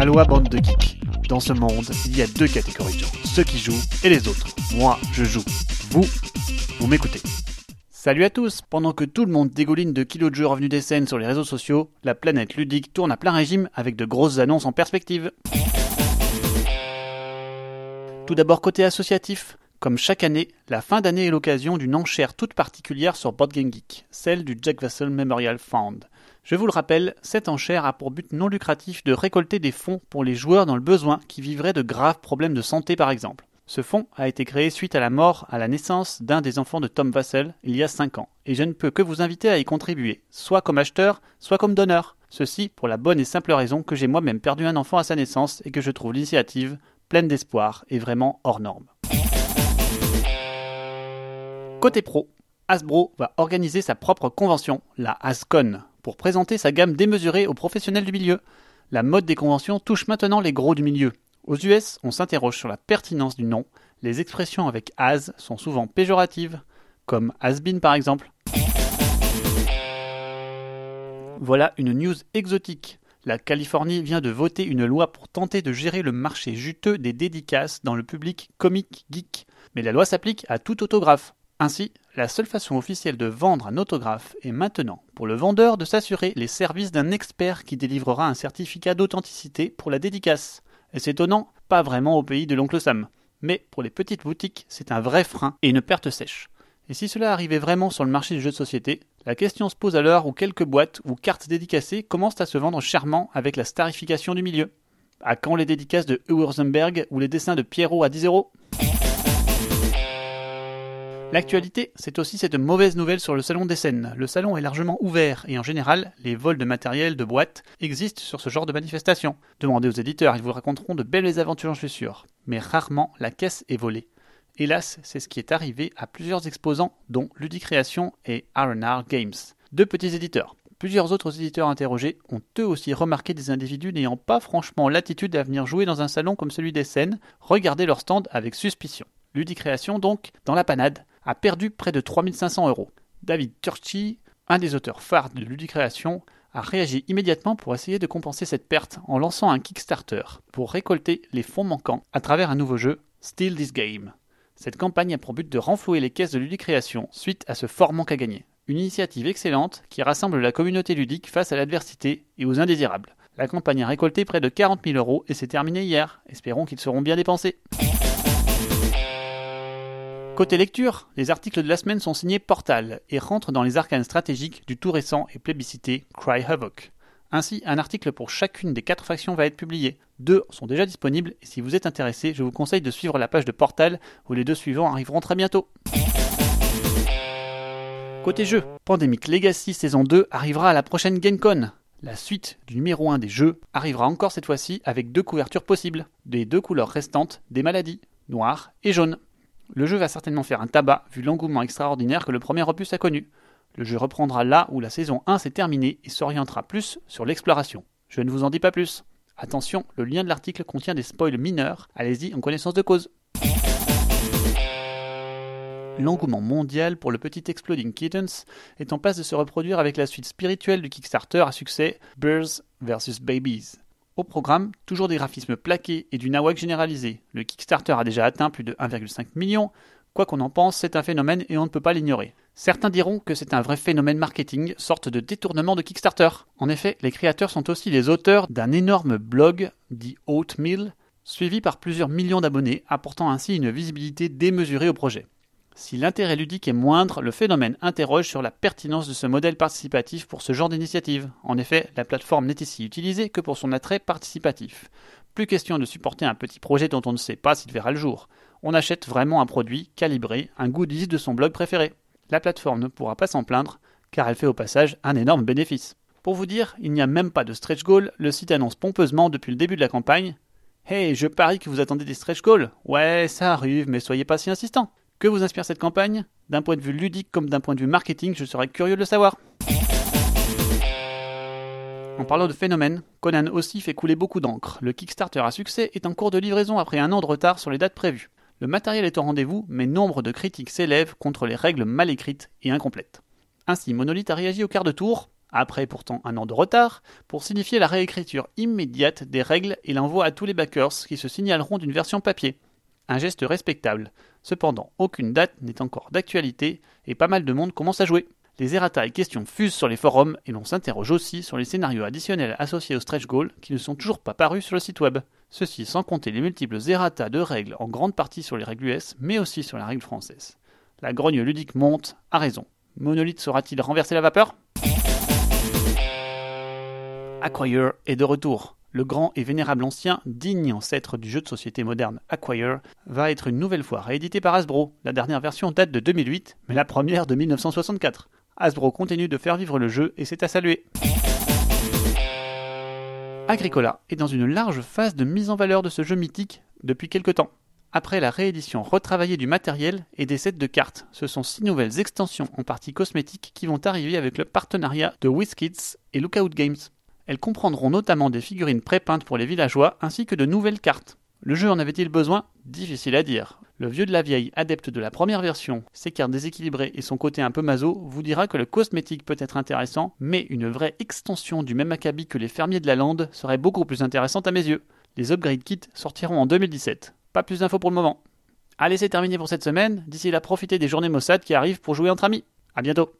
Aloha bande de geeks. Dans ce monde, il y a deux catégories de gens, ceux qui jouent et les autres. Moi, je joue. Vous, vous m'écoutez. Salut à tous Pendant que tout le monde dégouline de kilos de jeux revenus des scènes sur les réseaux sociaux, la planète ludique tourne à plein régime avec de grosses annonces en perspective. Tout d'abord côté associatif. Comme chaque année, la fin d'année est l'occasion d'une enchère toute particulière sur Board Game Geek, celle du Jack Vassell Memorial Fund. Je vous le rappelle, cette enchère a pour but non lucratif de récolter des fonds pour les joueurs dans le besoin qui vivraient de graves problèmes de santé par exemple. Ce fonds a été créé suite à la mort à la naissance d'un des enfants de Tom Vassell il y a 5 ans, et je ne peux que vous inviter à y contribuer, soit comme acheteur, soit comme donneur. Ceci pour la bonne et simple raison que j'ai moi-même perdu un enfant à sa naissance et que je trouve l'initiative pleine d'espoir et vraiment hors norme. Côté pro, Hasbro va organiser sa propre convention, la Hascon, pour présenter sa gamme démesurée aux professionnels du milieu. La mode des conventions touche maintenant les gros du milieu. Aux US, on s'interroge sur la pertinence du nom. Les expressions avec has sont souvent péjoratives, comme has been par exemple. Voilà une news exotique. La Californie vient de voter une loi pour tenter de gérer le marché juteux des dédicaces dans le public comique geek. Mais la loi s'applique à tout autographe. Ainsi, la seule façon officielle de vendre un autographe est maintenant pour le vendeur de s'assurer les services d'un expert qui délivrera un certificat d'authenticité pour la dédicace. Et c'est étonnant, pas vraiment au pays de l'oncle Sam. Mais pour les petites boutiques, c'est un vrai frein et une perte sèche. Et si cela arrivait vraiment sur le marché du jeu de société, la question se pose alors où quelques boîtes ou cartes dédicacées commencent à se vendre chèrement avec la starification du milieu. À quand les dédicaces de Urzenberg ou les dessins de Pierrot à 10 euros? L'actualité, c'est aussi cette mauvaise nouvelle sur le salon des scènes. Le salon est largement ouvert et en général, les vols de matériel de boîtes existent sur ce genre de manifestation. Demandez aux éditeurs, ils vous raconteront de belles aventures, je suis sûr. Mais rarement la caisse est volée. Hélas, c'est ce qui est arrivé à plusieurs exposants, dont Ludicreation et R&R Games. Deux petits éditeurs. Plusieurs autres éditeurs interrogés ont eux aussi remarqué des individus n'ayant pas franchement l'attitude à venir jouer dans un salon comme celui des scènes, regarder leur stand avec suspicion. Ludicreation donc, dans la panade, a perdu près de 3500 euros. David Turchi, un des auteurs phares de Ludicréation, a réagi immédiatement pour essayer de compenser cette perte en lançant un Kickstarter pour récolter les fonds manquants à travers un nouveau jeu, Steal This Game. Cette campagne a pour but de renflouer les caisses de Ludicréation suite à ce fort manque à gagner. Une initiative excellente qui rassemble la communauté ludique face à l'adversité et aux indésirables. La campagne a récolté près de 40 000 euros et s'est terminée hier. Espérons qu'ils seront bien dépensés. Côté lecture, les articles de la semaine sont signés Portal et rentrent dans les arcanes stratégiques du tout récent et plébiscité Cry Havoc. Ainsi, un article pour chacune des quatre factions va être publié. Deux sont déjà disponibles et si vous êtes intéressé, je vous conseille de suivre la page de Portal où les deux suivants arriveront très bientôt. Côté jeu, Pandemic Legacy saison 2 arrivera à la prochaine GameCon. La suite du numéro 1 des jeux arrivera encore cette fois-ci avec deux couvertures possibles, des deux couleurs restantes des maladies, noir et jaune. Le jeu va certainement faire un tabac vu l'engouement extraordinaire que le premier opus a connu. Le jeu reprendra là où la saison 1 s'est terminée et s'orientera plus sur l'exploration. Je ne vous en dis pas plus. Attention, le lien de l'article contient des spoils mineurs, allez-y en connaissance de cause. L'engouement mondial pour le petit Exploding Kittens est en passe de se reproduire avec la suite spirituelle du Kickstarter à succès Birds vs Babies. Au programme, toujours des graphismes plaqués et du nawak généralisé. Le Kickstarter a déjà atteint plus de 1,5 million. Quoi qu'on en pense, c'est un phénomène et on ne peut pas l'ignorer. Certains diront que c'est un vrai phénomène marketing, sorte de détournement de Kickstarter. En effet, les créateurs sont aussi les auteurs d'un énorme blog, dit Oatmeal, suivi par plusieurs millions d'abonnés, apportant ainsi une visibilité démesurée au projet. Si l'intérêt ludique est moindre, le phénomène interroge sur la pertinence de ce modèle participatif pour ce genre d'initiative. En effet, la plateforme n'est ici utilisée que pour son attrait participatif. Plus question de supporter un petit projet dont on ne sait pas s'il verra le jour. On achète vraiment un produit calibré, un goodies de son blog préféré. La plateforme ne pourra pas s'en plaindre, car elle fait au passage un énorme bénéfice. Pour vous dire, il n'y a même pas de stretch goal, le site annonce pompeusement depuis le début de la campagne Hey, je parie que vous attendez des stretch goals Ouais, ça arrive, mais soyez pas si insistant. Que vous inspire cette campagne D'un point de vue ludique comme d'un point de vue marketing, je serais curieux de le savoir. En parlant de phénomène, Conan aussi fait couler beaucoup d'encre. Le Kickstarter à succès est en cours de livraison après un an de retard sur les dates prévues. Le matériel est au rendez-vous, mais nombre de critiques s'élèvent contre les règles mal écrites et incomplètes. Ainsi, Monolith a réagi au quart de tour, après pourtant un an de retard, pour signifier la réécriture immédiate des règles et l'envoi à tous les backers qui se signaleront d'une version papier. Un geste respectable. Cependant, aucune date n'est encore d'actualité et pas mal de monde commence à jouer. Les errata et questions fusent sur les forums et l'on s'interroge aussi sur les scénarios additionnels associés au stretch goal qui ne sont toujours pas parus sur le site web. Ceci sans compter les multiples errata de règles en grande partie sur les règles US mais aussi sur la règle française. La grogne ludique monte, à raison. Monolith saura-t-il renverser la vapeur? Acquire est de retour. Le grand et vénérable ancien, digne ancêtre du jeu de société moderne Acquire, va être une nouvelle fois réédité par Hasbro. La dernière version date de 2008, mais la première de 1964. Hasbro continue de faire vivre le jeu et c'est à saluer. Agricola est dans une large phase de mise en valeur de ce jeu mythique depuis quelque temps. Après la réédition retravaillée du matériel et des sets de cartes, ce sont six nouvelles extensions en partie cosmétiques qui vont arriver avec le partenariat de WizKids et Lookout Games. Elles comprendront notamment des figurines prépeintes pour les villageois ainsi que de nouvelles cartes. Le jeu en avait-il besoin? Difficile à dire. Le vieux de la vieille, adepte de la première version, ses cartes déséquilibrées et son côté un peu maso, vous dira que le cosmétique peut être intéressant, mais une vraie extension du même acabit que les fermiers de la lande serait beaucoup plus intéressante à mes yeux. Les upgrade kits sortiront en 2017. Pas plus d'infos pour le moment. Allez, c'est terminé pour cette semaine. D'ici là, profitez des journées Mossad qui arrivent pour jouer entre amis. À bientôt.